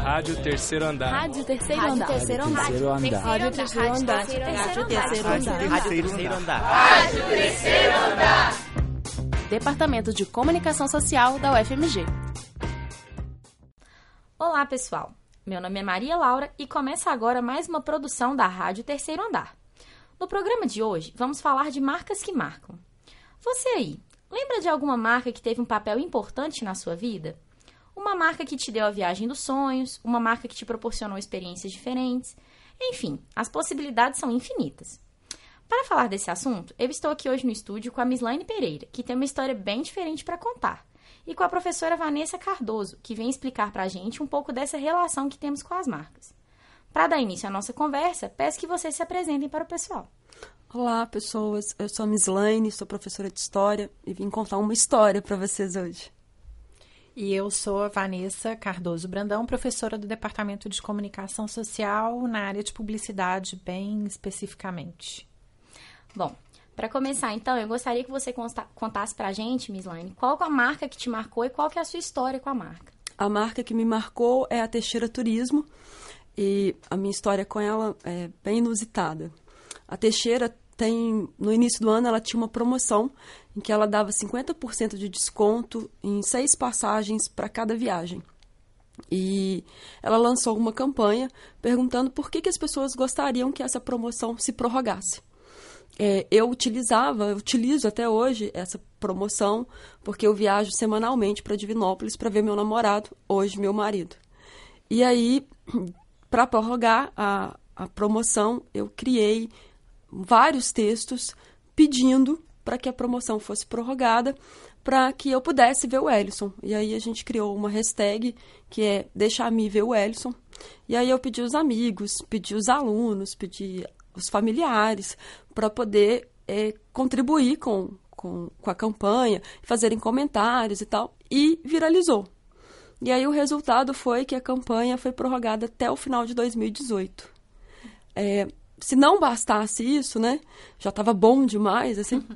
Rádio Terceiro Andar. Rádio Terceiro Andar. Rádio Terceiro Andar. Rádio Terceiro Andar. Rádio Terceiro Andar. Rádio Terceiro Andar. Rádio Terceiro Andar. Departamento de Comunicação Social da UFMG. Olá, pessoal. Meu nome é Maria Laura e começa agora mais uma produção da Rádio Terceiro Andar. No programa de hoje, vamos falar de marcas que marcam. Você aí, lembra de alguma marca que teve um papel importante na sua vida? Uma marca que te deu a viagem dos sonhos, uma marca que te proporcionou experiências diferentes. Enfim, as possibilidades são infinitas. Para falar desse assunto, eu estou aqui hoje no estúdio com a Mislaine Pereira, que tem uma história bem diferente para contar, e com a professora Vanessa Cardoso, que vem explicar para a gente um pouco dessa relação que temos com as marcas. Para dar início à nossa conversa, peço que vocês se apresentem para o pessoal. Olá, pessoas. Eu sou a Miss Laine, sou professora de História e vim contar uma história para vocês hoje. E eu sou a Vanessa Cardoso Brandão, professora do Departamento de Comunicação Social na área de publicidade, bem especificamente. Bom, para começar, então, eu gostaria que você contasse para a gente, Miss Laine, qual é a marca que te marcou e qual que é a sua história com a marca. A marca que me marcou é a Teixeira Turismo e a minha história com ela é bem inusitada. A Teixeira tem, no início do ano, ela tinha uma promoção em que ela dava 50% de desconto em seis passagens para cada viagem. E ela lançou uma campanha perguntando por que, que as pessoas gostariam que essa promoção se prorrogasse. É, eu utilizava, eu utilizo até hoje essa promoção, porque eu viajo semanalmente para Divinópolis para ver meu namorado, hoje meu marido. E aí, para prorrogar a, a promoção, eu criei vários textos pedindo para que a promoção fosse prorrogada, para que eu pudesse ver o Ellison. E aí a gente criou uma hashtag que é Deixar-me ver o Ellison. E aí eu pedi os amigos, pedi os alunos, pedi os familiares para poder é, contribuir com, com, com a campanha, fazerem comentários e tal. E viralizou. E aí o resultado foi que a campanha foi prorrogada até o final de 2018. É, se não bastasse isso, né? Já estava bom demais, assim.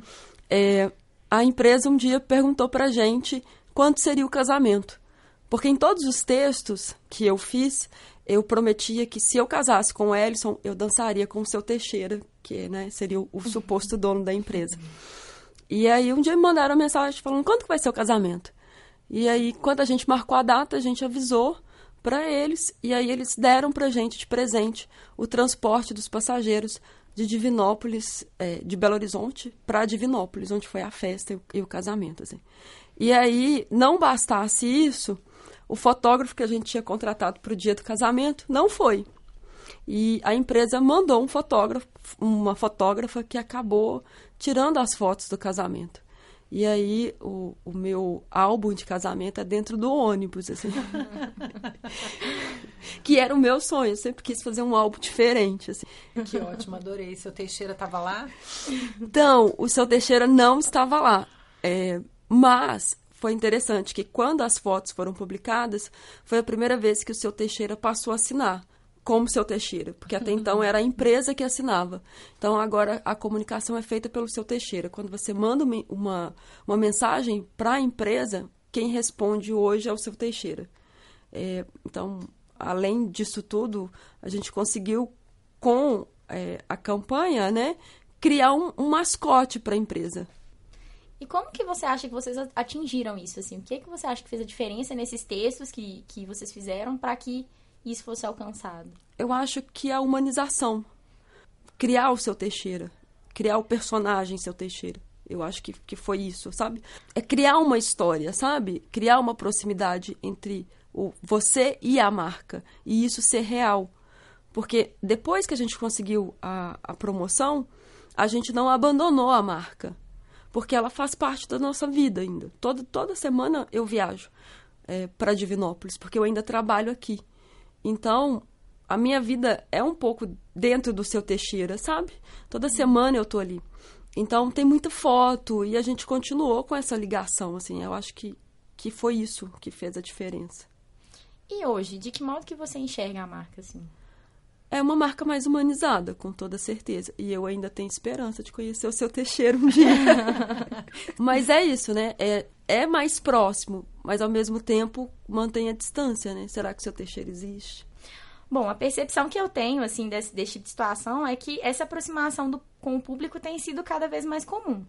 É, a empresa um dia perguntou para gente quanto seria o casamento. Porque em todos os textos que eu fiz, eu prometia que se eu casasse com o Ellison, eu dançaria com o seu Teixeira, que né, seria o, o suposto dono da empresa. E aí um dia me mandaram uma mensagem falando quanto que vai ser o casamento. E aí, quando a gente marcou a data, a gente avisou para eles e aí eles deram para gente de presente o transporte dos passageiros de Divinópolis, é, de Belo Horizonte, para Divinópolis, onde foi a festa e o, e o casamento. Assim. E aí, não bastasse isso, o fotógrafo que a gente tinha contratado para o dia do casamento não foi. E a empresa mandou um fotógrafo, uma fotógrafa que acabou tirando as fotos do casamento. E aí o, o meu álbum de casamento é dentro do ônibus, assim. que era o meu sonho, eu sempre quis fazer um álbum diferente, assim. Que ótimo, adorei. Seu Teixeira estava lá? Então, o seu Teixeira não estava lá. É, mas foi interessante que quando as fotos foram publicadas, foi a primeira vez que o seu Teixeira passou a assinar como seu Teixeira, porque até então era a empresa que assinava. Então agora a comunicação é feita pelo seu Teixeira. Quando você manda uma, uma mensagem para a empresa, quem responde hoje é o seu Teixeira. É, então, além disso tudo, a gente conseguiu com é, a campanha, né, criar um, um mascote para a empresa. E como que você acha que vocês atingiram isso? Assim? O que, que você acha que fez a diferença nesses textos que, que vocês fizeram para que isso fosse alcançado? Eu acho que a humanização. Criar o seu Teixeira. Criar o personagem seu Teixeira. Eu acho que, que foi isso, sabe? É criar uma história, sabe? Criar uma proximidade entre o você e a marca. E isso ser real. Porque depois que a gente conseguiu a, a promoção, a gente não abandonou a marca. Porque ela faz parte da nossa vida ainda. Toda, toda semana eu viajo é, para Divinópolis, porque eu ainda trabalho aqui. Então, a minha vida é um pouco dentro do seu Teixeira, sabe? Toda semana eu tô ali. Então, tem muita foto e a gente continuou com essa ligação, assim. Eu acho que, que foi isso que fez a diferença. E hoje, de que modo que você enxerga a marca, assim? É uma marca mais humanizada, com toda certeza. E eu ainda tenho esperança de conhecer o seu Teixeira um dia. mas é isso, né? É, é mais próximo, mas ao mesmo tempo mantém a distância, né? Será que o seu Teixeira existe? Bom, a percepção que eu tenho, assim, desse, desse tipo de situação é que essa aproximação do, com o público tem sido cada vez mais comum.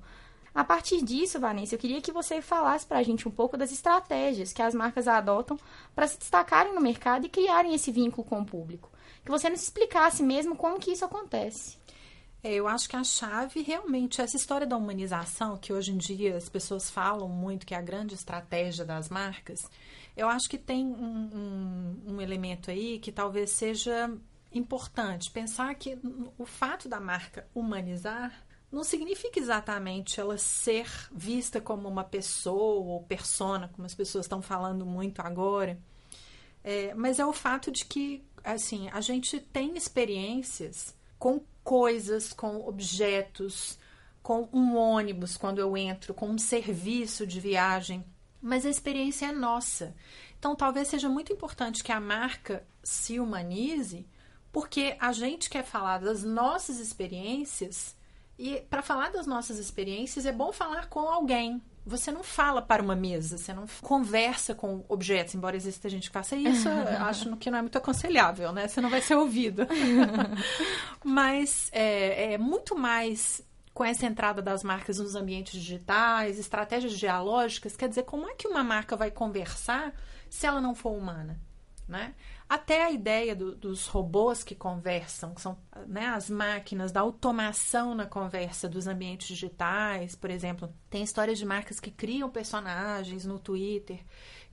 A partir disso, Vanessa, eu queria que você falasse para a gente um pouco das estratégias que as marcas adotam para se destacarem no mercado e criarem esse vínculo com o público. Que você nos explicasse mesmo como que isso acontece. É, eu acho que a chave realmente, essa história da humanização, que hoje em dia as pessoas falam muito que é a grande estratégia das marcas, eu acho que tem um, um, um elemento aí que talvez seja importante. Pensar que o fato da marca humanizar não significa exatamente ela ser vista como uma pessoa ou persona, como as pessoas estão falando muito agora. É, mas é o fato de que, assim, a gente tem experiências com coisas, com objetos, com um ônibus quando eu entro, com um serviço de viagem, mas a experiência é nossa. Então, talvez seja muito importante que a marca se humanize, porque a gente quer falar das nossas experiências e para falar das nossas experiências é bom falar com alguém. Você não fala para uma mesa, você não conversa com objetos, embora exista gente que faça isso, acho que não é muito aconselhável, né? Você não vai ser ouvido. Mas é, é muito mais com essa entrada das marcas nos ambientes digitais, estratégias dialógicas, quer dizer, como é que uma marca vai conversar se ela não for humana? Né? Até a ideia do, dos robôs que conversam, que são né, as máquinas, da automação na conversa dos ambientes digitais, por exemplo. Tem histórias de marcas que criam personagens no Twitter,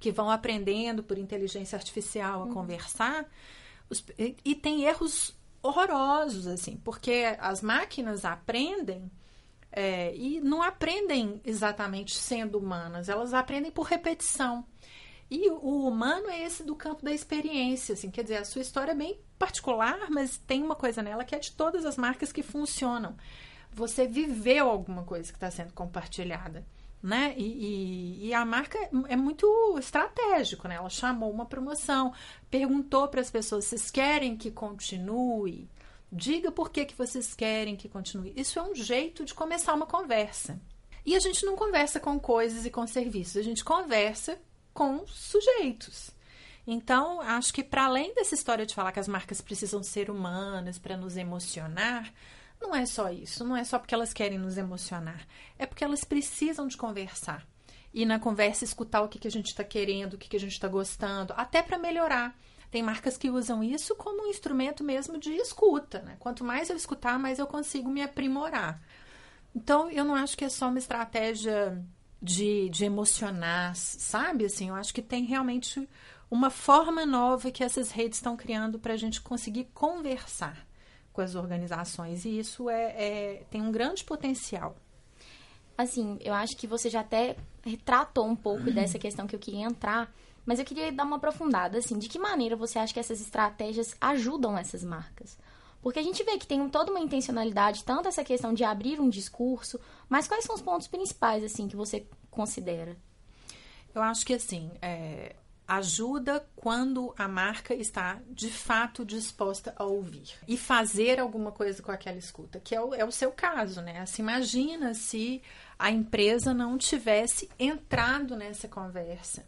que vão aprendendo por inteligência artificial a uhum. conversar. Os, e, e tem erros horrorosos, assim, porque as máquinas aprendem é, e não aprendem exatamente sendo humanas, elas aprendem por repetição. E o humano é esse do campo da experiência, assim, quer dizer, a sua história é bem particular, mas tem uma coisa nela que é de todas as marcas que funcionam. Você viveu alguma coisa que está sendo compartilhada né? E, e, e, a marca é muito estratégico, né? Ela chamou uma promoção, perguntou para as pessoas: vocês querem que continue? Diga por que, que vocês querem que continue. Isso é um jeito de começar uma conversa. E a gente não conversa com coisas e com serviços, a gente conversa com sujeitos. Então, acho que para além dessa história de falar que as marcas precisam ser humanas para nos emocionar, não é só isso, não é só porque elas querem nos emocionar, é porque elas precisam de conversar. E na conversa escutar o que, que a gente está querendo, o que, que a gente está gostando, até para melhorar. Tem marcas que usam isso como um instrumento mesmo de escuta. Né? Quanto mais eu escutar, mais eu consigo me aprimorar. Então, eu não acho que é só uma estratégia de, de emocionar, sabe? Assim, eu acho que tem realmente uma forma nova que essas redes estão criando para a gente conseguir conversar com as organizações. E isso é, é, tem um grande potencial. Assim, eu acho que você já até retratou um pouco dessa questão que eu queria entrar, mas eu queria dar uma aprofundada, assim, de que maneira você acha que essas estratégias ajudam essas marcas? Porque a gente vê que tem toda uma intencionalidade, tanto essa questão de abrir um discurso, mas quais são os pontos principais, assim, que você considera? Eu acho que, assim, é, ajuda quando a marca está de fato disposta a ouvir e fazer alguma coisa com aquela escuta, que é o, é o seu caso, né? Assim, imagina se a empresa não tivesse entrado nessa conversa.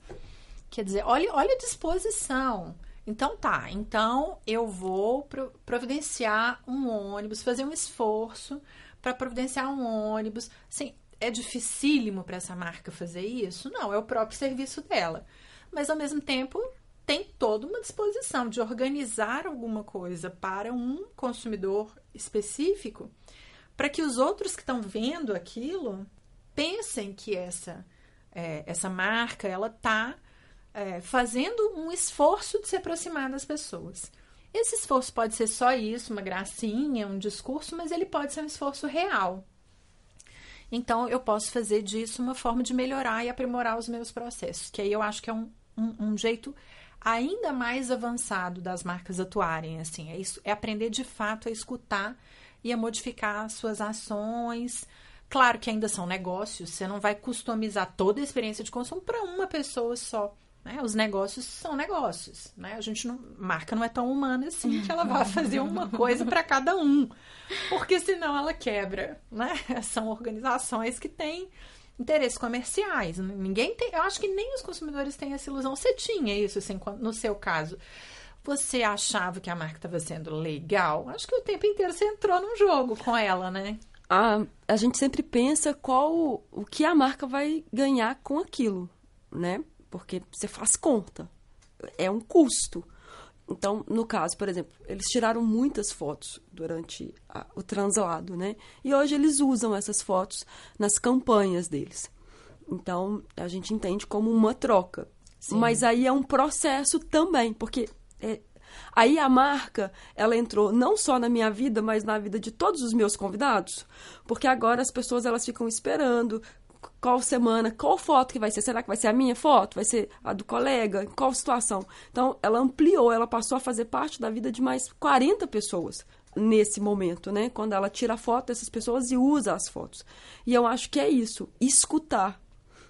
Quer dizer, olha, olha a disposição. Então tá, então eu vou providenciar um ônibus, fazer um esforço para providenciar um ônibus. Assim, é dificílimo para essa marca fazer isso? Não, é o próprio serviço dela mas ao mesmo tempo tem toda uma disposição de organizar alguma coisa para um consumidor específico, para que os outros que estão vendo aquilo pensem que essa é, essa marca ela está é, fazendo um esforço de se aproximar das pessoas. Esse esforço pode ser só isso, uma gracinha, um discurso, mas ele pode ser um esforço real. Então, eu posso fazer disso uma forma de melhorar e aprimorar os meus processos, que aí eu acho que é um, um, um jeito ainda mais avançado das marcas atuarem, assim, é, isso, é aprender de fato a escutar e a modificar suas ações. Claro que ainda são negócios, você não vai customizar toda a experiência de consumo para uma pessoa só, Né? Os negócios são negócios. Né? A gente não. Marca não é tão humana assim que ela vai fazer uma coisa para cada um. Porque senão ela quebra. Né? São organizações que têm interesses comerciais. Ninguém tem. Eu acho que nem os consumidores têm essa ilusão. Você tinha isso, assim, no seu caso. Você achava que a marca estava sendo legal? Acho que o tempo inteiro você entrou num jogo com ela, né? A, a gente sempre pensa qual o que a marca vai ganhar com aquilo, né? Porque você faz conta. É um custo. Então, no caso, por exemplo, eles tiraram muitas fotos durante a, o translado, né? E hoje eles usam essas fotos nas campanhas deles. Então, a gente entende como uma troca. Sim. Mas aí é um processo também, porque é, aí a marca, ela entrou não só na minha vida, mas na vida de todos os meus convidados, porque agora as pessoas elas ficam esperando qual semana, qual foto que vai ser? Será que vai ser a minha foto? Vai ser a do colega? Qual situação? Então, ela ampliou, ela passou a fazer parte da vida de mais 40 pessoas nesse momento, né? Quando ela tira a foto dessas pessoas e usa as fotos. E eu acho que é isso, escutar.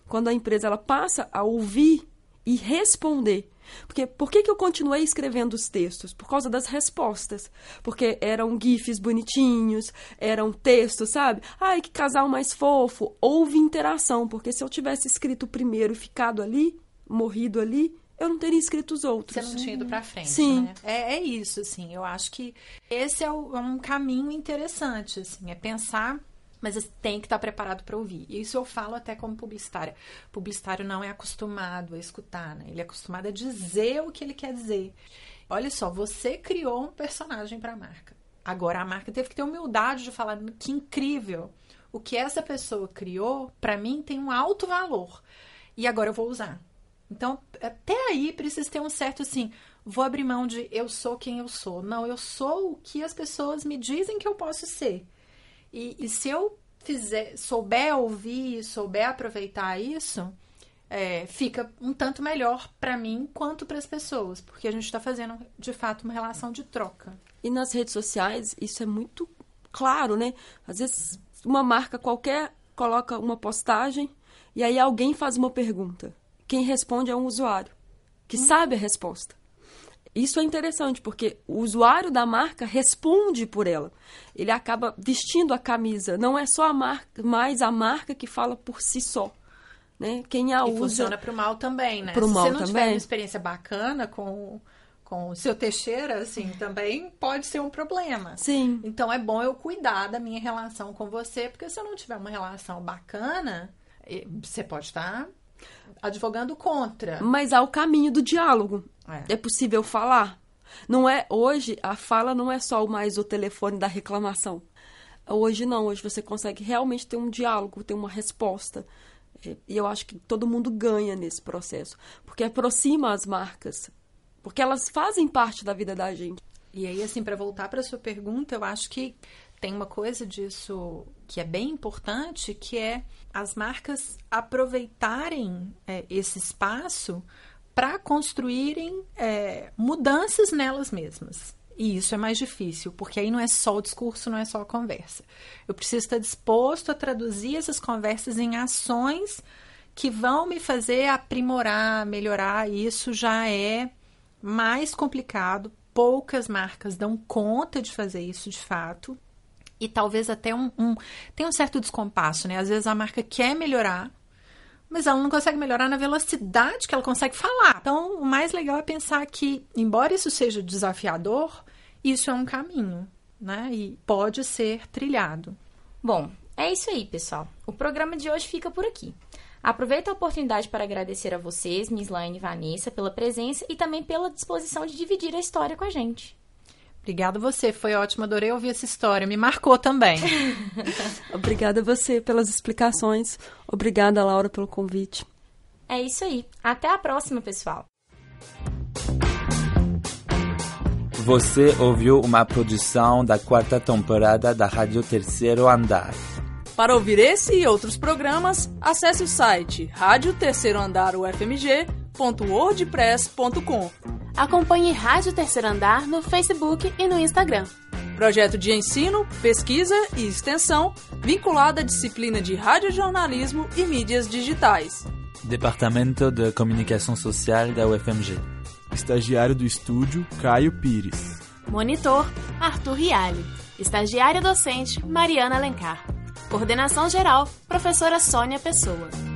Quando a empresa ela passa a ouvir e responder porque por que, que eu continuei escrevendo os textos? Por causa das respostas. Porque eram gifs bonitinhos, eram textos, sabe? Ai, que casal mais fofo. Houve interação, porque se eu tivesse escrito primeiro e ficado ali, morrido ali, eu não teria escrito os outros. Você não tinha ido pra frente, Sim. Né? É, é isso, assim. Eu acho que esse é, o, é um caminho interessante, assim. É pensar mas tem que estar preparado para ouvir. E isso eu falo até como publicitária. Publicitário não é acostumado a escutar, né? Ele é acostumado a dizer o que ele quer dizer. Olha só, você criou um personagem para a marca. Agora a marca teve que ter humildade de falar que incrível. O que essa pessoa criou, para mim, tem um alto valor. E agora eu vou usar. Então, até aí precisa ter um certo assim, vou abrir mão de eu sou quem eu sou. Não, eu sou o que as pessoas me dizem que eu posso ser. E, e se eu fizer, souber ouvir, souber aproveitar isso, é, fica um tanto melhor para mim quanto para as pessoas, porque a gente está fazendo de fato uma relação de troca. E nas redes sociais isso é muito claro, né? Às vezes uma marca qualquer coloca uma postagem e aí alguém faz uma pergunta. Quem responde é um usuário que hum. sabe a resposta. Isso é interessante, porque o usuário da marca responde por ela. Ele acaba vestindo a camisa. Não é só a marca, mais a marca que fala por si só. Né? Quem a e usa. funciona para o mal também, né? Pro Se mal você não também. tiver uma experiência bacana com, com o seu Teixeira, assim, também pode ser um problema. Sim. Então é bom eu cuidar da minha relação com você, porque se eu não tiver uma relação bacana, você pode estar advogando contra. Mas há o caminho do diálogo. É. é possível falar. Não é hoje a fala não é só mais o telefone da reclamação. Hoje não, hoje você consegue realmente ter um diálogo, ter uma resposta. É, e eu acho que todo mundo ganha nesse processo, porque aproxima as marcas, porque elas fazem parte da vida da gente. E aí, assim, para voltar para sua pergunta, eu acho que tem uma coisa disso que é bem importante, que é as marcas aproveitarem é, esse espaço para construírem é, mudanças nelas mesmas. E isso é mais difícil, porque aí não é só o discurso, não é só a conversa. Eu preciso estar disposto a traduzir essas conversas em ações que vão me fazer aprimorar, melhorar. Isso já é mais complicado. Poucas marcas dão conta de fazer isso de fato. E talvez até um, um tem um certo descompasso, né? Às vezes a marca quer melhorar, mas ela não consegue melhorar na velocidade que ela consegue falar. Então, o mais legal é pensar que, embora isso seja desafiador, isso é um caminho, né? E pode ser trilhado. Bom, é isso aí, pessoal. O programa de hoje fica por aqui. Aproveito a oportunidade para agradecer a vocês, Miss Laine e Vanessa, pela presença e também pela disposição de dividir a história com a gente. Obrigada a você, foi ótimo, adorei ouvir essa história, me marcou também. Obrigada a você pelas explicações. Obrigada, Laura, pelo convite. É isso aí. Até a próxima, pessoal. Você ouviu uma produção da quarta temporada da Rádio Terceiro Andar. Para ouvir esse e outros programas, acesse o site rádio terceiro andar www.wordpress.com. Acompanhe Rádio Terceiro Andar no Facebook e no Instagram. Projeto de ensino, pesquisa e extensão vinculado à disciplina de radiojornalismo e mídias digitais. Departamento de Comunicação Social da UFMG. Estagiário do estúdio, Caio Pires. Monitor, Arthur Rialli. Estagiária docente, Mariana Alencar. Coordenação geral, professora Sônia Pessoa.